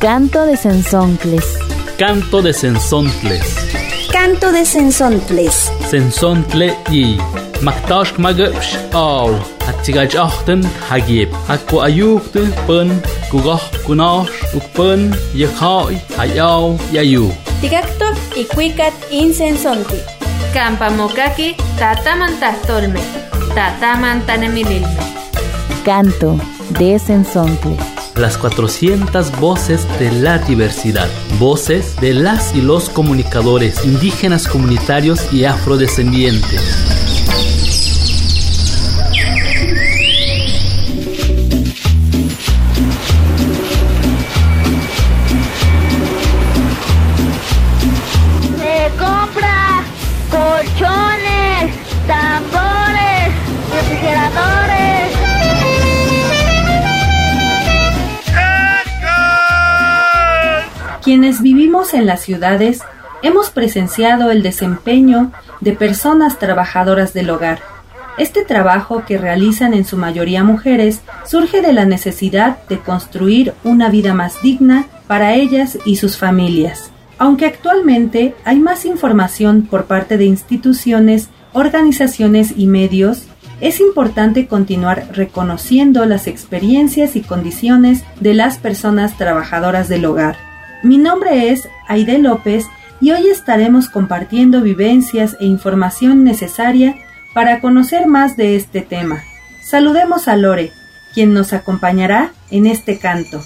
Canto de Sensoncles. Canto de Sensoncles. Canto de Sensoncles. Sensontle y Maktash magapsh aw Atsigaj achten hagib Akwa ayukte pen Kugoh kunosh Ukpen Yekhoi Hayaw Yayu Tigaktok ikuikat insensonti. Kampamokaki tatamantastolme. Tatamantanemililme. Canto de Sensoncles. Las 400 voces de la diversidad, voces de las y los comunicadores indígenas comunitarios y afrodescendientes. Quienes vivimos en las ciudades hemos presenciado el desempeño de personas trabajadoras del hogar. Este trabajo que realizan en su mayoría mujeres surge de la necesidad de construir una vida más digna para ellas y sus familias. Aunque actualmente hay más información por parte de instituciones, organizaciones y medios, es importante continuar reconociendo las experiencias y condiciones de las personas trabajadoras del hogar. Mi nombre es Aide López y hoy estaremos compartiendo vivencias e información necesaria para conocer más de este tema. Saludemos a Lore, quien nos acompañará en este canto.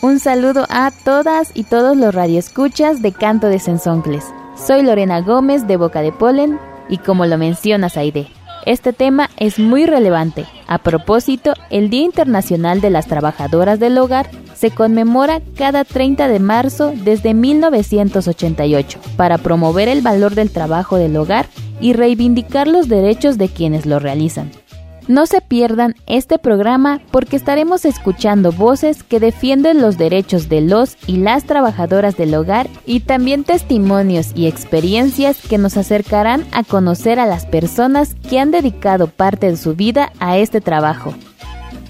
Un saludo a todas y todos los radioescuchas de Canto de Sensoncles. Soy Lorena Gómez de Boca de Polen y como lo mencionas Aide, este tema es muy relevante. A propósito, el Día Internacional de las Trabajadoras del Hogar se conmemora cada 30 de marzo desde 1988 para promover el valor del trabajo del hogar y reivindicar los derechos de quienes lo realizan. No se pierdan este programa porque estaremos escuchando voces que defienden los derechos de los y las trabajadoras del hogar y también testimonios y experiencias que nos acercarán a conocer a las personas que han dedicado parte de su vida a este trabajo.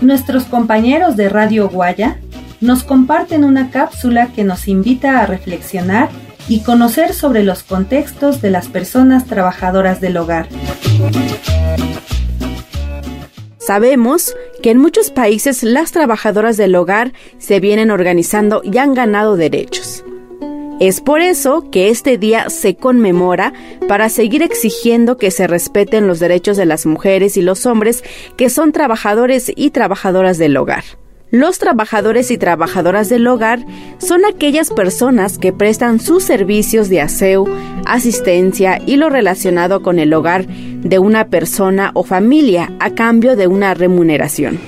Nuestros compañeros de Radio Guaya nos comparten una cápsula que nos invita a reflexionar y conocer sobre los contextos de las personas trabajadoras del hogar. Sabemos que en muchos países las trabajadoras del hogar se vienen organizando y han ganado derechos. Es por eso que este día se conmemora para seguir exigiendo que se respeten los derechos de las mujeres y los hombres que son trabajadores y trabajadoras del hogar. Los trabajadores y trabajadoras del hogar son aquellas personas que prestan sus servicios de aseo, asistencia y lo relacionado con el hogar de una persona o familia a cambio de una remuneración.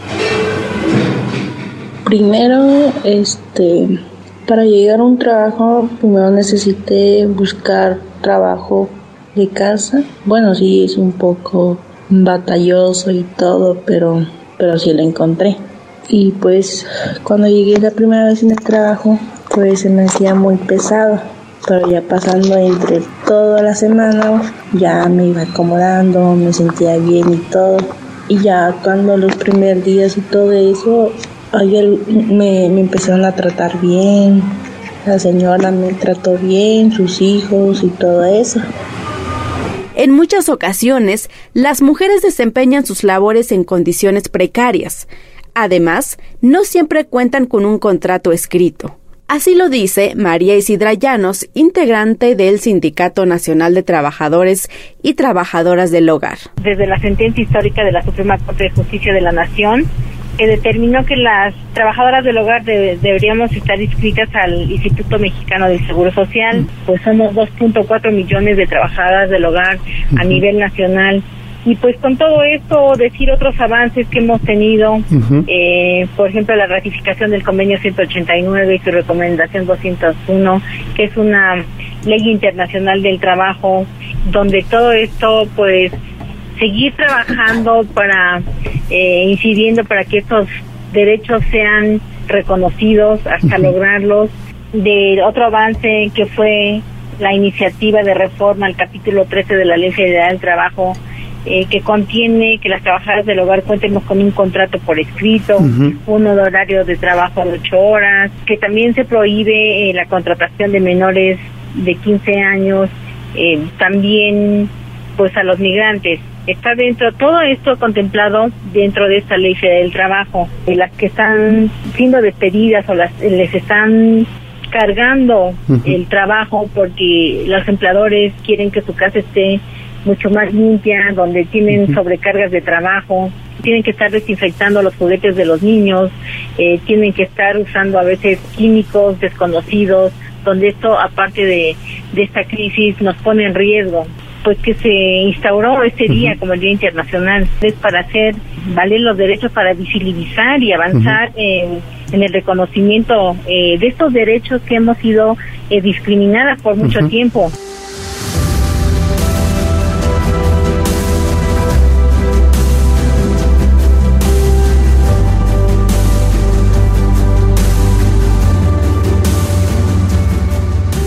Primero, este, para llegar a un trabajo, primero necesité buscar trabajo de casa. Bueno, sí, es un poco batalloso y todo, pero, pero sí lo encontré. Y pues cuando llegué la primera vez en el trabajo, pues se me hacía muy pesado. Pero ya pasando entre toda la semana, ya me iba acomodando, me sentía bien y todo. Y ya cuando los primeros días y todo eso, ayer me, me empezaron a tratar bien. La señora me trató bien, sus hijos y todo eso. En muchas ocasiones, las mujeres desempeñan sus labores en condiciones precarias. Además, no siempre cuentan con un contrato escrito. Así lo dice María Isidra Llanos, integrante del Sindicato Nacional de Trabajadores y Trabajadoras del Hogar. Desde la sentencia histórica de la Suprema Corte de Justicia de la Nación, que determinó que las trabajadoras del hogar de- deberíamos estar inscritas al Instituto Mexicano del Seguro Social, pues somos 2.4 millones de trabajadoras del hogar a nivel nacional. Y pues con todo esto, decir otros avances que hemos tenido, eh, por ejemplo, la ratificación del convenio 189 y su recomendación 201, que es una ley internacional del trabajo, donde todo esto, pues, seguir trabajando para, eh, incidiendo para que estos derechos sean reconocidos hasta lograrlos. De otro avance que fue la iniciativa de reforma al capítulo 13 de la Ley Federal del Trabajo, eh, que contiene que las trabajadoras del hogar cuentemos con un contrato por escrito, un horario de trabajo de ocho horas, que también se prohíbe eh, la contratación de menores de 15 años, eh, también pues a los migrantes. Está dentro, todo esto contemplado dentro de esta ley del trabajo. las que están siendo despedidas o las les están cargando el trabajo porque los empleadores quieren que su casa esté mucho más limpia, donde tienen sobrecargas de trabajo, tienen que estar desinfectando los juguetes de los niños, eh, tienen que estar usando a veces químicos desconocidos, donde esto, aparte de, de esta crisis, nos pone en riesgo. Pues que se instauró este día como el Día Internacional, es para hacer valer los derechos, para visibilizar y avanzar en, el reconocimiento eh, de estos derechos que hemos sido eh, discriminadas por mucho tiempo.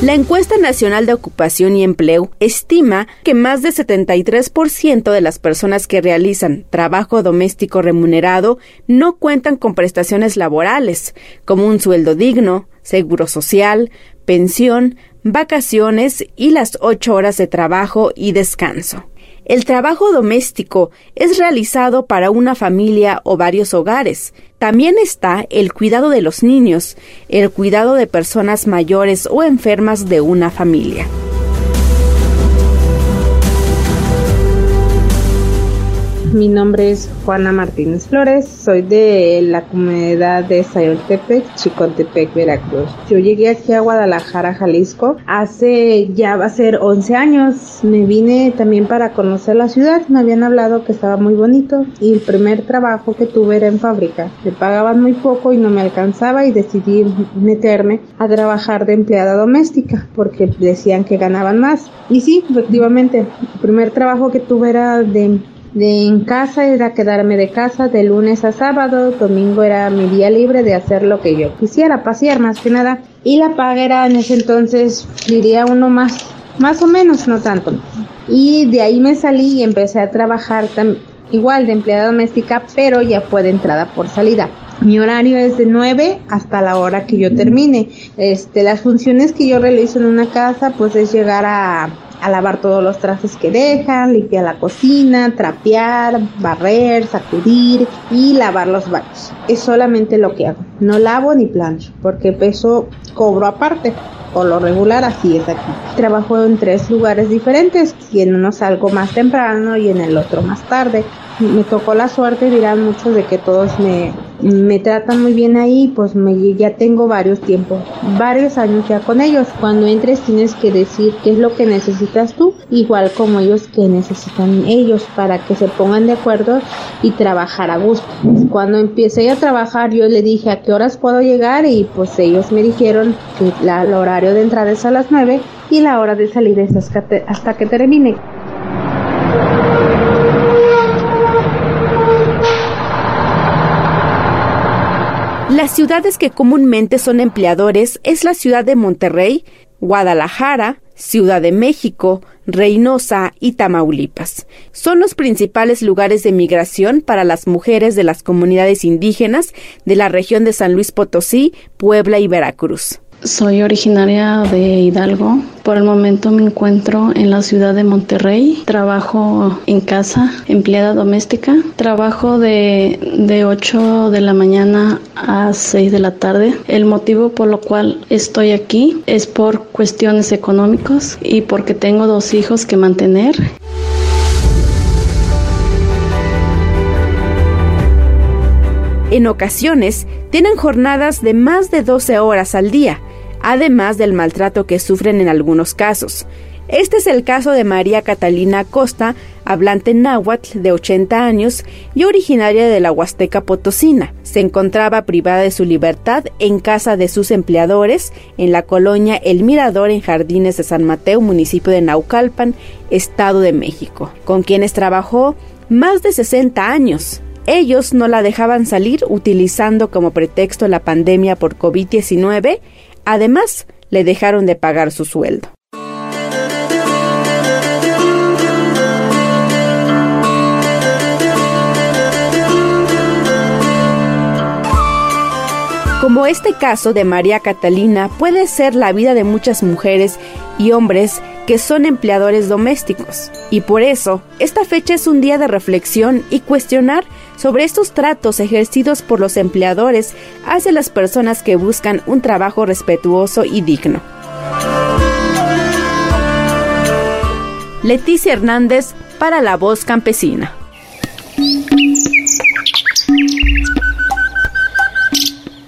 La encuesta nacional de ocupación y empleo estima que más de 73% de las personas que realizan trabajo doméstico remunerado no cuentan con prestaciones laborales, como un sueldo digno, seguro social, pensión, vacaciones y las ocho horas de trabajo y descanso. El trabajo doméstico es realizado para una familia o varios hogares. También está el cuidado de los niños, el cuidado de personas mayores o enfermas de una familia. Mi nombre es Juana Martínez Flores, soy de la comunidad de Sayoltepec, Chicontepec, Veracruz. Yo llegué aquí a Guadalajara, Jalisco, hace ya va a ser 11 años. Me vine también para conocer la ciudad, me habían hablado que estaba muy bonito y el primer trabajo que tuve era en fábrica. Me pagaban muy poco y no me alcanzaba y decidí meterme a trabajar de empleada doméstica porque decían que ganaban más. Y sí, efectivamente, el primer trabajo que tuve era de de en casa era quedarme de casa de lunes a sábado, domingo era mi día libre de hacer lo que yo quisiera, pasear más que nada. Y la paga era en ese entonces, diría uno más, más o menos, no tanto. Y de ahí me salí y empecé a trabajar igual de empleada doméstica, pero ya fue de entrada por salida. Mi horario es de 9 hasta la hora que yo termine. Este, las funciones que yo realizo en una casa, pues es llegar a a lavar todos los trastes que dejan, limpiar la cocina, trapear, barrer, sacudir y lavar los baños. Es solamente lo que hago. No lavo ni plancho porque eso cobro aparte. Por lo regular así es aquí. Trabajo en tres lugares diferentes y en uno salgo más temprano y en el otro más tarde. Me tocó la suerte, dirán muchos, de que todos me me tratan muy bien ahí, pues me, ya tengo varios tiempos, varios años ya con ellos. Cuando entres tienes que decir qué es lo que necesitas tú, igual como ellos que necesitan ellos para que se pongan de acuerdo y trabajar a gusto. Cuando empecé a trabajar yo le dije a qué horas puedo llegar y pues ellos me dijeron que el horario de entrada es a las 9 y la hora de salir es hasta que termine. Las ciudades que comúnmente son empleadores es la ciudad de Monterrey, Guadalajara, Ciudad de México, Reynosa y Tamaulipas. Son los principales lugares de migración para las mujeres de las comunidades indígenas de la región de San Luis Potosí, Puebla y Veracruz. Soy originaria de Hidalgo. Por el momento me encuentro en la ciudad de Monterrey. Trabajo en casa, empleada doméstica. Trabajo de, de 8 de la mañana a 6 de la tarde. El motivo por lo cual estoy aquí es por cuestiones económicas y porque tengo dos hijos que mantener. En ocasiones, tienen jornadas de más de 12 horas al día además del maltrato que sufren en algunos casos. Este es el caso de María Catalina Costa, hablante náhuatl de 80 años y originaria de la Huasteca Potosina. Se encontraba privada de su libertad en casa de sus empleadores en la colonia El Mirador en Jardines de San Mateo, municipio de Naucalpan, Estado de México, con quienes trabajó más de 60 años. Ellos no la dejaban salir utilizando como pretexto la pandemia por COVID-19 Además, le dejaron de pagar su sueldo. Como este caso de María Catalina puede ser la vida de muchas mujeres y hombres que son empleadores domésticos. Y por eso, esta fecha es un día de reflexión y cuestionar sobre estos tratos ejercidos por los empleadores hacia las personas que buscan un trabajo respetuoso y digno. Leticia Hernández para La Voz Campesina.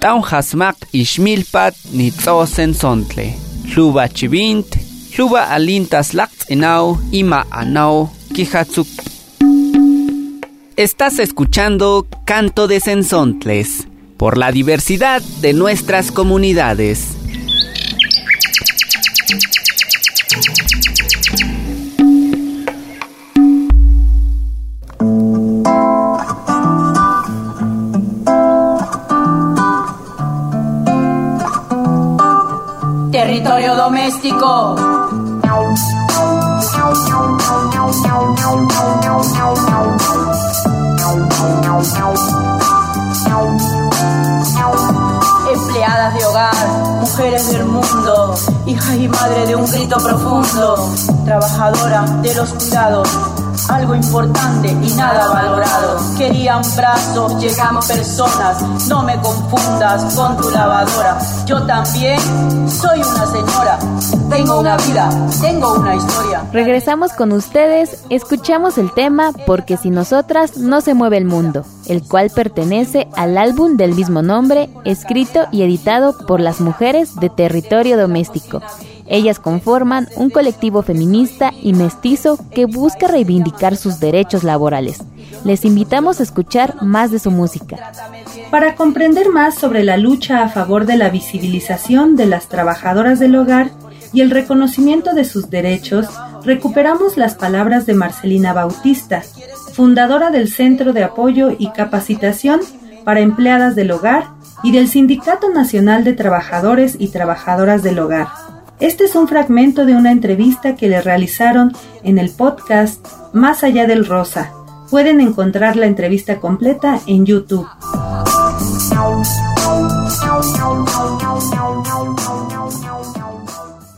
Taun hasmak ishmilpat nitzosen sontle. Luba chivint, luba alintas lakt enau, ima anau, kihatsuk. Estás escuchando Canto de Sensontles por la diversidad de nuestras comunidades. Territorio doméstico. Mujeres del mundo, hija y madre de un grito profundo, trabajadora de los cuidados algo importante y nada valorado. Querían brazos, llegan personas, no me confundas con tu lavadora. Yo también soy una señora, tengo una vida, tengo una historia. Regresamos con ustedes, escuchamos el tema Porque si nosotras no se mueve el mundo, el cual pertenece al álbum del mismo nombre, escrito y editado por las mujeres de territorio doméstico. Ellas conforman un colectivo feminista y mestizo que busca reivindicar sus derechos laborales. Les invitamos a escuchar más de su música. Para comprender más sobre la lucha a favor de la visibilización de las trabajadoras del hogar y el reconocimiento de sus derechos, recuperamos las palabras de Marcelina Bautista, fundadora del Centro de Apoyo y Capacitación para Empleadas del Hogar y del Sindicato Nacional de Trabajadores y Trabajadoras del Hogar. Este es un fragmento de una entrevista que le realizaron en el podcast Más allá del Rosa. Pueden encontrar la entrevista completa en YouTube.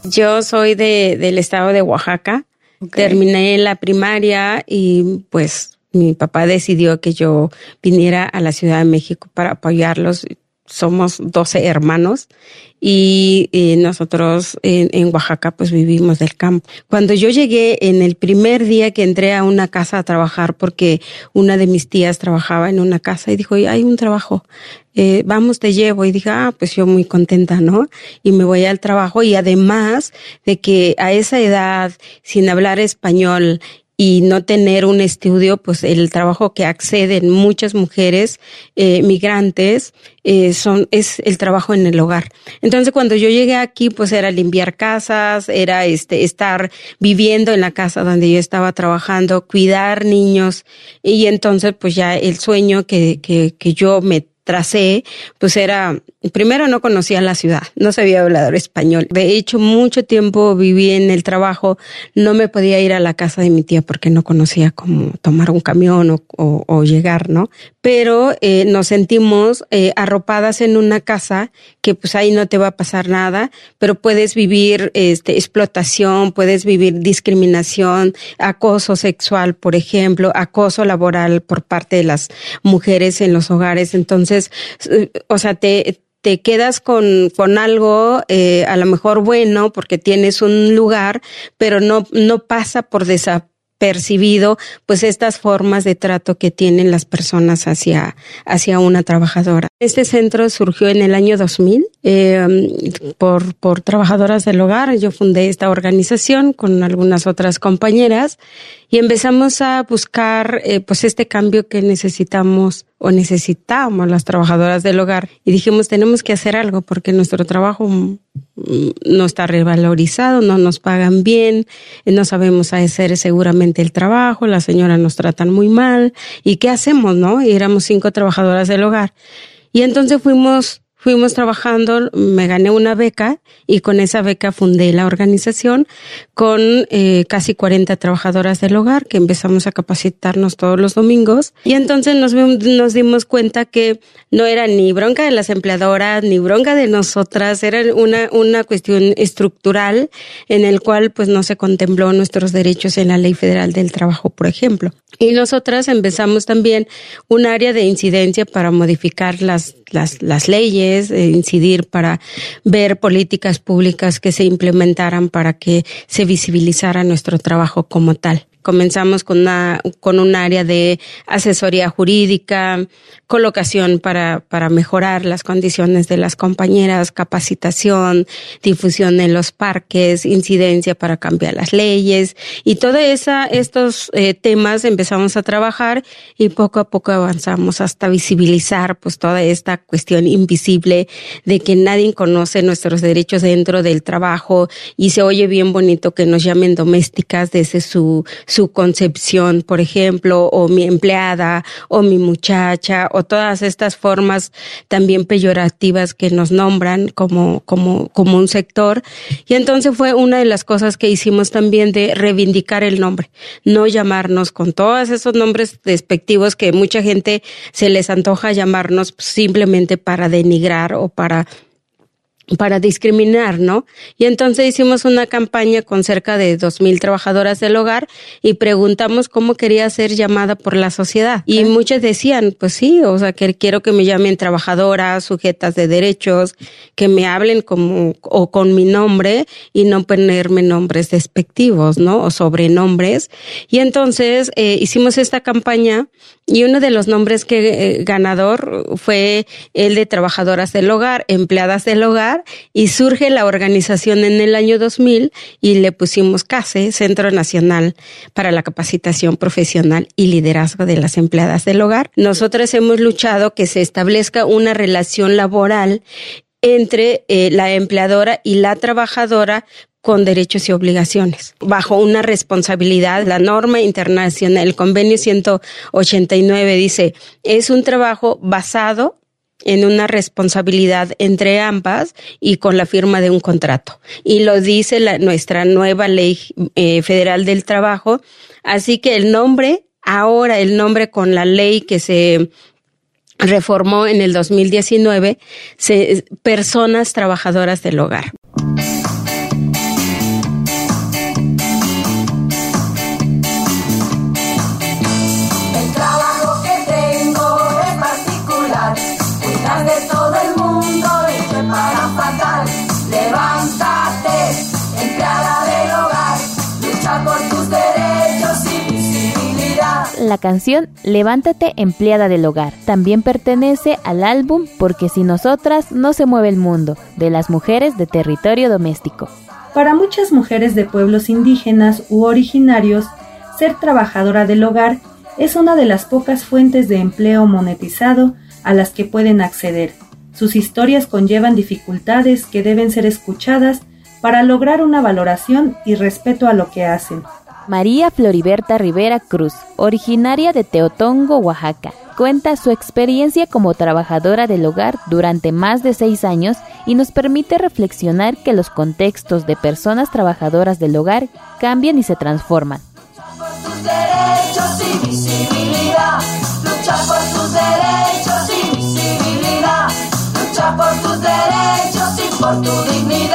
Yo soy de, del estado de Oaxaca. Terminé la primaria y pues mi papá decidió que yo viniera a la Ciudad de México para apoyarlos somos 12 hermanos y, nosotros en, Oaxaca pues vivimos del campo. Cuando yo llegué en el primer día que entré a una casa a trabajar porque una de mis tías trabajaba en una casa y dijo, hay un trabajo, eh, vamos te llevo y dije, ah, pues yo muy contenta, ¿no? Y me voy al trabajo y además de que a esa edad, sin hablar español y no tener un estudio, pues el trabajo que acceden muchas mujeres eh, migrantes eh, son es el trabajo en el hogar. Entonces cuando yo llegué aquí, pues era limpiar casas, era este estar viviendo en la casa donde yo estaba trabajando, cuidar niños y entonces pues ya el sueño que que, que yo me tracé, pues era, primero no conocía la ciudad, no sabía hablar español. De hecho, mucho tiempo viví en el trabajo, no me podía ir a la casa de mi tía porque no conocía cómo tomar un camión o, llegar, ¿no? Pero eh, nos sentimos eh, arropadas en una casa que pues ahí no te va a pasar nada, pero puedes vivir este, explotación, puedes vivir discriminación, acoso sexual, por ejemplo, acoso laboral por parte de las mujeres en los hogares. Entonces, o sea, te, te quedas con, con algo eh, a lo mejor bueno porque tienes un lugar, pero no, no pasa por desapercibido pues estas formas de trato que tienen las personas hacia, hacia una trabajadora. Este centro surgió en el año 2000 eh, por, por trabajadoras del hogar. Yo fundé esta organización con algunas otras compañeras y empezamos a buscar eh, pues este cambio que necesitamos o necesitamos las trabajadoras del hogar y dijimos tenemos que hacer algo porque nuestro trabajo mm, no está revalorizado, no nos pagan bien, no sabemos hacer seguramente el trabajo, las señoras nos tratan muy mal y qué hacemos, ¿no? Y éramos cinco trabajadoras del hogar. Y entonces fuimos fuimos trabajando, me gané una beca y con esa beca fundé la organización con eh, casi 40 trabajadoras del hogar que empezamos a capacitarnos todos los domingos y entonces nos, nos dimos cuenta que no era ni bronca de las empleadoras ni bronca de nosotras, era una, una cuestión estructural en el cual pues no se contempló nuestros derechos en la ley federal del trabajo, por ejemplo. Y nosotras empezamos también un área de incidencia para modificar las, las, las leyes, eh, incidir para ver políticas públicas que se implementaran para que se visibilizara nuestro trabajo como tal. Comenzamos con una, con un área de asesoría jurídica, colocación para, para mejorar las condiciones de las compañeras, capacitación, difusión en los parques, incidencia para cambiar las leyes y todos estos eh, temas empezamos a trabajar y poco a poco avanzamos hasta visibilizar pues toda esta cuestión invisible de que nadie conoce nuestros derechos dentro del trabajo y se oye bien bonito que nos llamen domésticas desde su su concepción, por ejemplo, o mi empleada, o mi muchacha, o todas estas formas también peyorativas que nos nombran como, como, como un sector. Y entonces fue una de las cosas que hicimos también de reivindicar el nombre, no llamarnos con todos esos nombres despectivos que mucha gente se les antoja llamarnos simplemente para denigrar o para para discriminar, ¿no? Y entonces hicimos una campaña con cerca de dos mil trabajadoras del hogar y preguntamos cómo quería ser llamada por la sociedad. Y muchas decían, pues sí, o sea, que quiero que me llamen trabajadoras, sujetas de derechos, que me hablen como o con mi nombre y no ponerme nombres despectivos, ¿no? O sobrenombres. Y entonces eh, hicimos esta campaña y uno de los nombres que eh, ganador fue el de trabajadoras del hogar, empleadas del hogar y surge la organización en el año 2000 y le pusimos CASE, Centro Nacional para la Capacitación Profesional y Liderazgo de las Empleadas del Hogar. Nosotros hemos luchado que se establezca una relación laboral entre eh, la empleadora y la trabajadora con derechos y obligaciones, bajo una responsabilidad. La norma internacional, el convenio 189 dice, es un trabajo basado en una responsabilidad entre ambas y con la firma de un contrato. Y lo dice la, nuestra nueva ley eh, federal del trabajo. Así que el nombre, ahora el nombre con la ley que se reformó en el 2019, se, personas trabajadoras del hogar. La canción Levántate empleada del hogar. También pertenece al álbum Porque si nosotras no se mueve el mundo, de las mujeres de territorio doméstico. Para muchas mujeres de pueblos indígenas u originarios, ser trabajadora del hogar es una de las pocas fuentes de empleo monetizado a las que pueden acceder. Sus historias conllevan dificultades que deben ser escuchadas para lograr una valoración y respeto a lo que hacen. María Floriberta Rivera Cruz, originaria de Teotongo, Oaxaca, cuenta su experiencia como trabajadora del hogar durante más de seis años y nos permite reflexionar que los contextos de personas trabajadoras del hogar cambian y se transforman. Por tus derechos y por tu dignidad.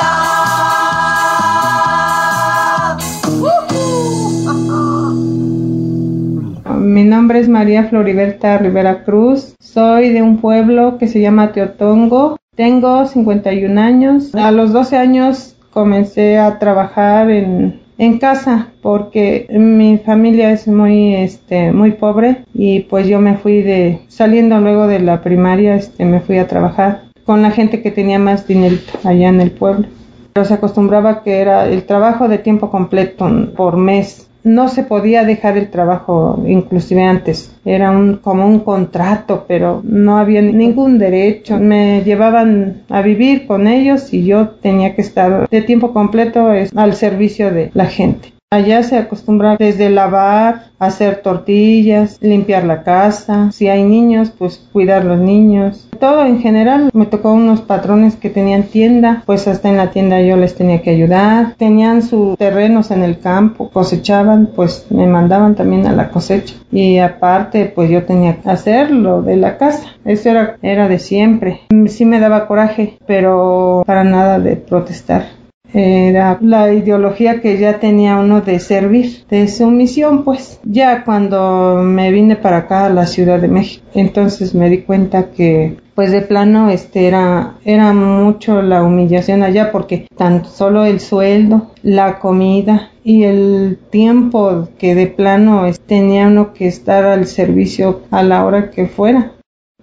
Es María Floriberta Rivera Cruz. Soy de un pueblo que se llama Teotongo. Tengo 51 años. A los 12 años comencé a trabajar en, casa porque mi familia es muy este muy pobre y pues yo me fui de saliendo luego de la primaria este me fui a trabajar con la gente que tenía más dinero allá en el pueblo pero se acostumbraba que era el trabajo de tiempo completo por mes no se podía dejar el trabajo inclusive antes. Era un, como un contrato, pero no había ningún derecho. Me llevaban a vivir con ellos y yo tenía que estar de tiempo completo al servicio de la gente. Allá se acostumbra desde lavar, hacer tortillas, limpiar la casa, si hay niños, pues cuidar los niños. Todo en general. Me tocó unos patrones que tenían tienda, pues hasta en la tienda yo les tenía que ayudar. Tenían sus terrenos en el campo, cosechaban, pues me mandaban también a la cosecha. Y aparte, pues yo tenía que hacer lo de la casa. Eso era, era de siempre. Sí me daba coraje, pero para nada de protestar era la ideología que ya tenía uno de servir, de sumisión, pues. Ya cuando me vine para acá a la Ciudad de México, entonces me di cuenta que pues de plano este era era mucho la humillación allá porque tan solo el sueldo, la comida y el tiempo que de plano tenía uno que estar al servicio a la hora que fuera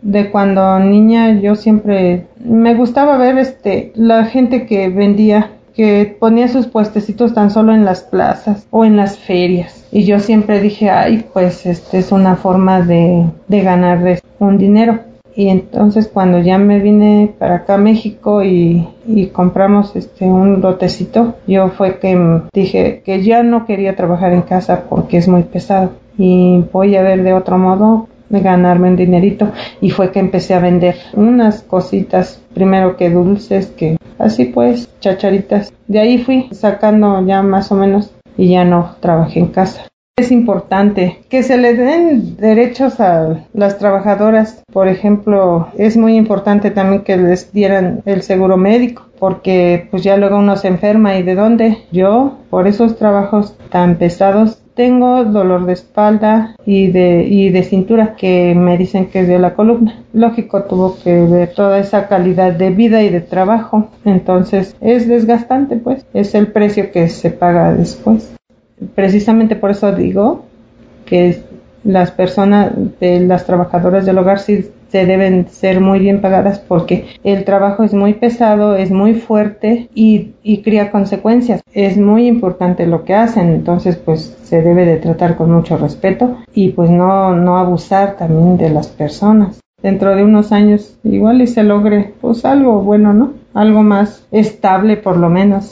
de cuando niña yo siempre me gustaba ver este la gente que vendía que ponía sus puestecitos tan solo en las plazas o en las ferias. Y yo siempre dije, ay, pues este es una forma de, de ganar un dinero. Y entonces cuando ya me vine para acá a México y, y compramos este un lotecito, yo fue que dije que ya no quería trabajar en casa porque es muy pesado y voy a ver de otro modo de ganarme un dinerito y fue que empecé a vender unas cositas primero que dulces que así pues chacharitas de ahí fui sacando ya más o menos y ya no trabajé en casa es importante que se le den derechos a las trabajadoras. Por ejemplo, es muy importante también que les dieran el seguro médico, porque pues ya luego uno se enferma y de dónde. Yo, por esos trabajos tan pesados, tengo dolor de espalda y de, y de cintura que me dicen que es de la columna. Lógico, tuvo que ver toda esa calidad de vida y de trabajo. Entonces es desgastante, pues. Es el precio que se paga después. Precisamente por eso digo que las personas, de las trabajadoras del hogar sí se deben ser muy bien pagadas porque el trabajo es muy pesado, es muy fuerte y, y cría consecuencias. Es muy importante lo que hacen, entonces pues se debe de tratar con mucho respeto y pues no, no abusar también de las personas. Dentro de unos años igual y se logre pues algo bueno, ¿no? Algo más estable por lo menos.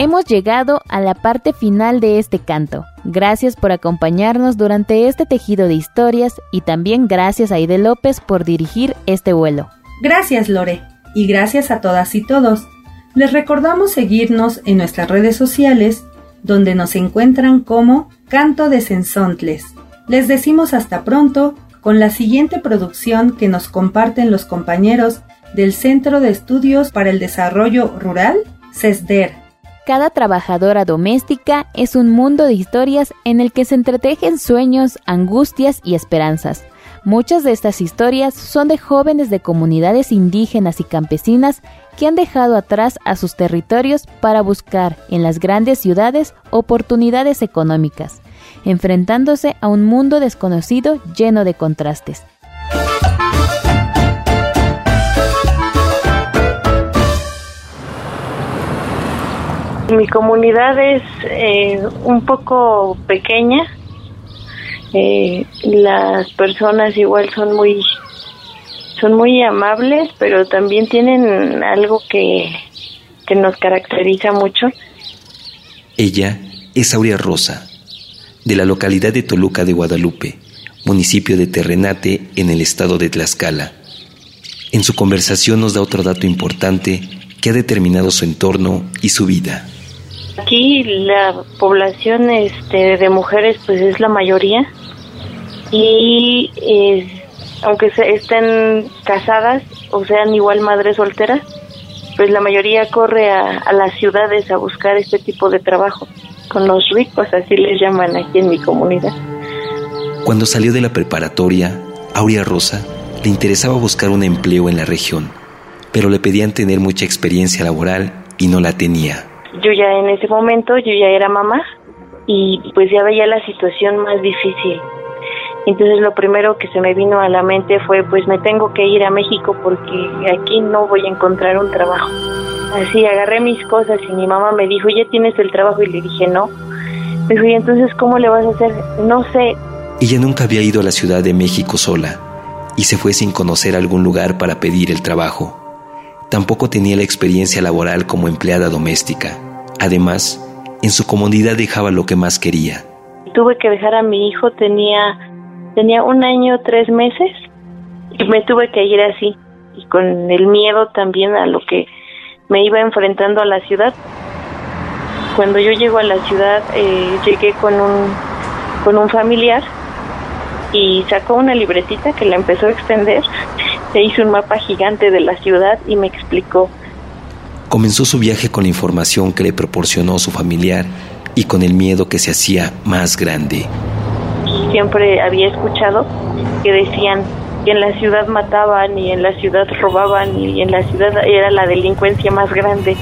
Hemos llegado a la parte final de este canto. Gracias por acompañarnos durante este tejido de historias y también gracias a Aide López por dirigir este vuelo. Gracias Lore y gracias a todas y todos. Les recordamos seguirnos en nuestras redes sociales donde nos encuentran como Canto de Sensontles. Les decimos hasta pronto con la siguiente producción que nos comparten los compañeros del Centro de Estudios para el Desarrollo Rural, CESDER cada trabajadora doméstica es un mundo de historias en el que se entretejen sueños, angustias y esperanzas. Muchas de estas historias son de jóvenes de comunidades indígenas y campesinas que han dejado atrás a sus territorios para buscar en las grandes ciudades oportunidades económicas, enfrentándose a un mundo desconocido lleno de contrastes. Mi comunidad es eh, un poco pequeña. Eh, las personas igual son muy son muy amables, pero también tienen algo que, que nos caracteriza mucho. Ella es Aurea Rosa, de la localidad de Toluca de Guadalupe, municipio de Terrenate en el estado de Tlaxcala. En su conversación nos da otro dato importante que ha determinado su entorno y su vida. Aquí la población este, de mujeres pues es la mayoría y aunque se estén casadas o sean igual madres solteras, pues la mayoría corre a, a las ciudades a buscar este tipo de trabajo, con los ricos, así les llaman aquí en mi comunidad. Cuando salió de la preparatoria, Aurea Rosa le interesaba buscar un empleo en la región, pero le pedían tener mucha experiencia laboral y no la tenía yo ya en ese momento, yo ya era mamá y pues ya veía la situación más difícil. Entonces lo primero que se me vino a la mente fue pues me tengo que ir a México porque aquí no voy a encontrar un trabajo. Así agarré mis cosas y mi mamá me dijo, ¿ya tienes el trabajo? Y le dije, no. Me dijo, ¿y entonces cómo le vas a hacer? No sé. Ella nunca había ido a la Ciudad de México sola y se fue sin conocer algún lugar para pedir el trabajo. Tampoco tenía la experiencia laboral como empleada doméstica. Además, en su comunidad dejaba lo que más quería. Tuve que dejar a mi hijo, tenía, tenía un año, tres meses, y me tuve que ir así, y con el miedo también a lo que me iba enfrentando a la ciudad. Cuando yo llego a la ciudad, eh, llegué con un, con un familiar y sacó una libretita que la empezó a extender, se hizo un mapa gigante de la ciudad y me explicó. Comenzó su viaje con la información que le proporcionó su familiar y con el miedo que se hacía más grande. Siempre había escuchado que decían que en la ciudad mataban y en la ciudad robaban y en la ciudad era la delincuencia más grande.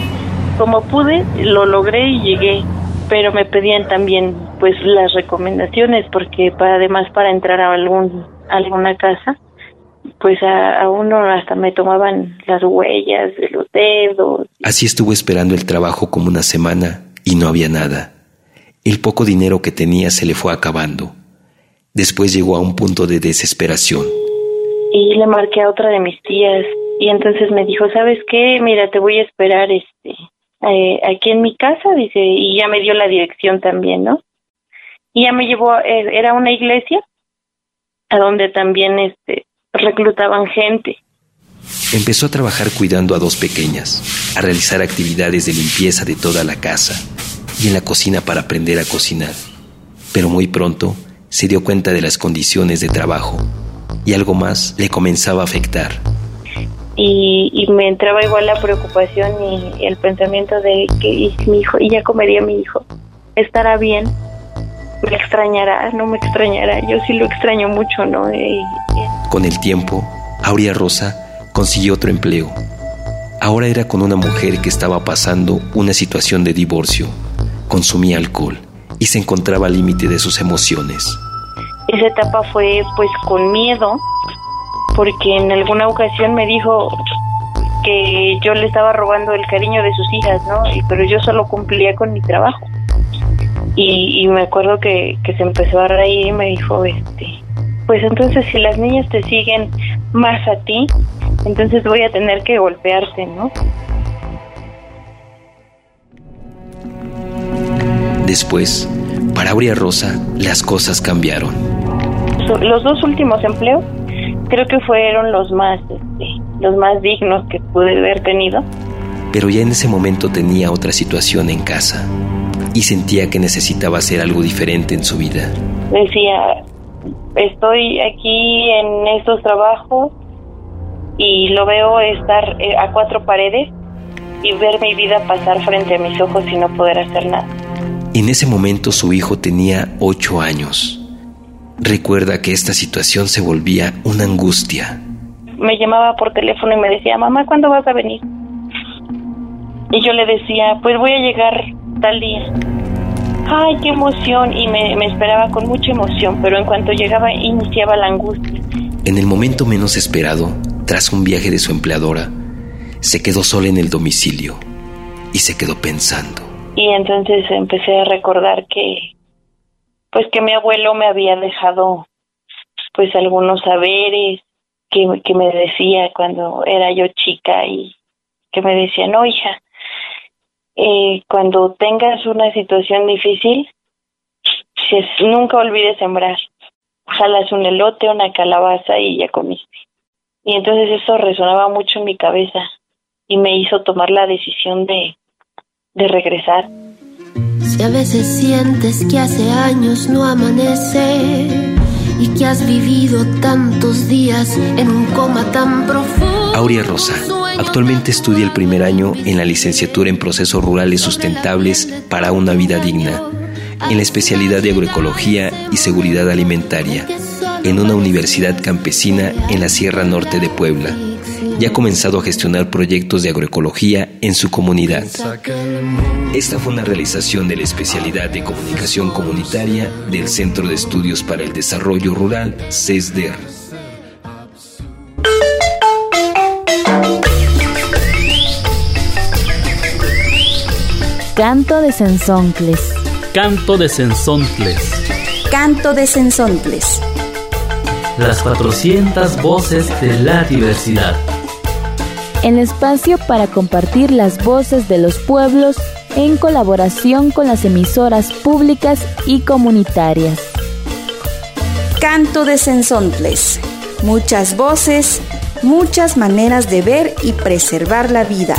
Como pude, lo logré y llegué, pero me pedían también pues las recomendaciones porque para además para entrar a algún alguna casa pues a, uno hasta me tomaban las huellas de los dedos. Así estuvo esperando el trabajo como una semana y no había nada. El poco dinero que tenía se le fue acabando. Después llegó a un punto de desesperación. Y le marqué a otra de mis tías y entonces me dijo, ¿sabes qué? Mira, te voy a esperar este eh, aquí en mi casa, dice, y ya me dio la dirección también, ¿no? Y ya me llevó, eh, era una iglesia a donde también este reclutaban gente. Empezó a trabajar cuidando a dos pequeñas, a realizar actividades de limpieza de toda la casa y en la cocina para aprender a cocinar. Pero muy pronto se dio cuenta de las condiciones de trabajo y algo más le comenzaba a afectar. Y, y me entraba igual la preocupación y el pensamiento de que y mi hijo, y ya comería mi hijo, estará bien, me extrañará, no me extrañará, yo sí lo extraño mucho, ¿no? Con el tiempo, Aurea Rosa consiguió otro empleo. Ahora era con una mujer que estaba pasando una situación de divorcio, consumía alcohol y se encontraba al límite de sus emociones. Esa etapa fue pues con miedo, porque en alguna ocasión me dijo que yo le estaba robando el cariño de sus hijas, ¿no? Pero yo solo cumplía con mi trabajo. Y, me acuerdo que, que se empezó a reír y me dijo, este, pues entonces si las niñas te siguen más a ti, entonces voy a tener que golpearte, ¿no? Después, para Aurea Rosa, las cosas cambiaron. Los dos últimos empleos creo que fueron los más, este, los más dignos que pude haber tenido. Pero ya en ese momento tenía otra situación en casa y sentía que necesitaba hacer algo diferente en su vida. Decía, estoy aquí en estos trabajos y lo veo estar eh, a cuatro paredes y ver mi vida pasar frente a mis ojos y no poder hacer nada. En ese momento su hijo tenía ocho años. Recuerda que esta situación se volvía una angustia. Me llamaba por teléfono y me decía, mamá, ¿cuándo vas a venir? Y yo le decía, pues voy a llegar tal día ay, qué emoción, y me, esperaba con mucha emoción, pero en cuanto llegaba iniciaba la angustia. En el momento menos esperado, tras un viaje de su empleadora, se quedó sola en el domicilio y se quedó pensando. Y entonces empecé a recordar que, pues que mi abuelo me había dejado, pues algunos saberes que, que me decía cuando era yo chica y que me decía, no, hija, eh, cuando tengas una situación difícil, nunca olvides sembrar. Jalas un elote, una calabaza y ya comiste. Y entonces eso resonaba mucho en mi cabeza y me hizo tomar la decisión de, de regresar. Si a veces sientes que hace años no amanece y que has vivido tantos días en un coma tan profundo. Aurea Rosa Actualmente estudia el primer año en la licenciatura en procesos rurales sustentables para una vida digna, en la especialidad de agroecología y seguridad alimentaria, en una universidad campesina en la Sierra Norte de Puebla. Ya ha comenzado a gestionar proyectos de agroecología en su comunidad. Esta fue una realización de la especialidad de comunicación comunitaria del Centro de Estudios para el Desarrollo Rural, CESDER. Canto de Sensoncles. Canto de Sensoncles. Canto de Sensoncles. las 400 voces de la diversidad. El espacio para compartir las voces de los pueblos en colaboración con las emisoras públicas y comunitarias. Canto de Sensontles. Muchas voces, muchas maneras de ver y preservar la vida.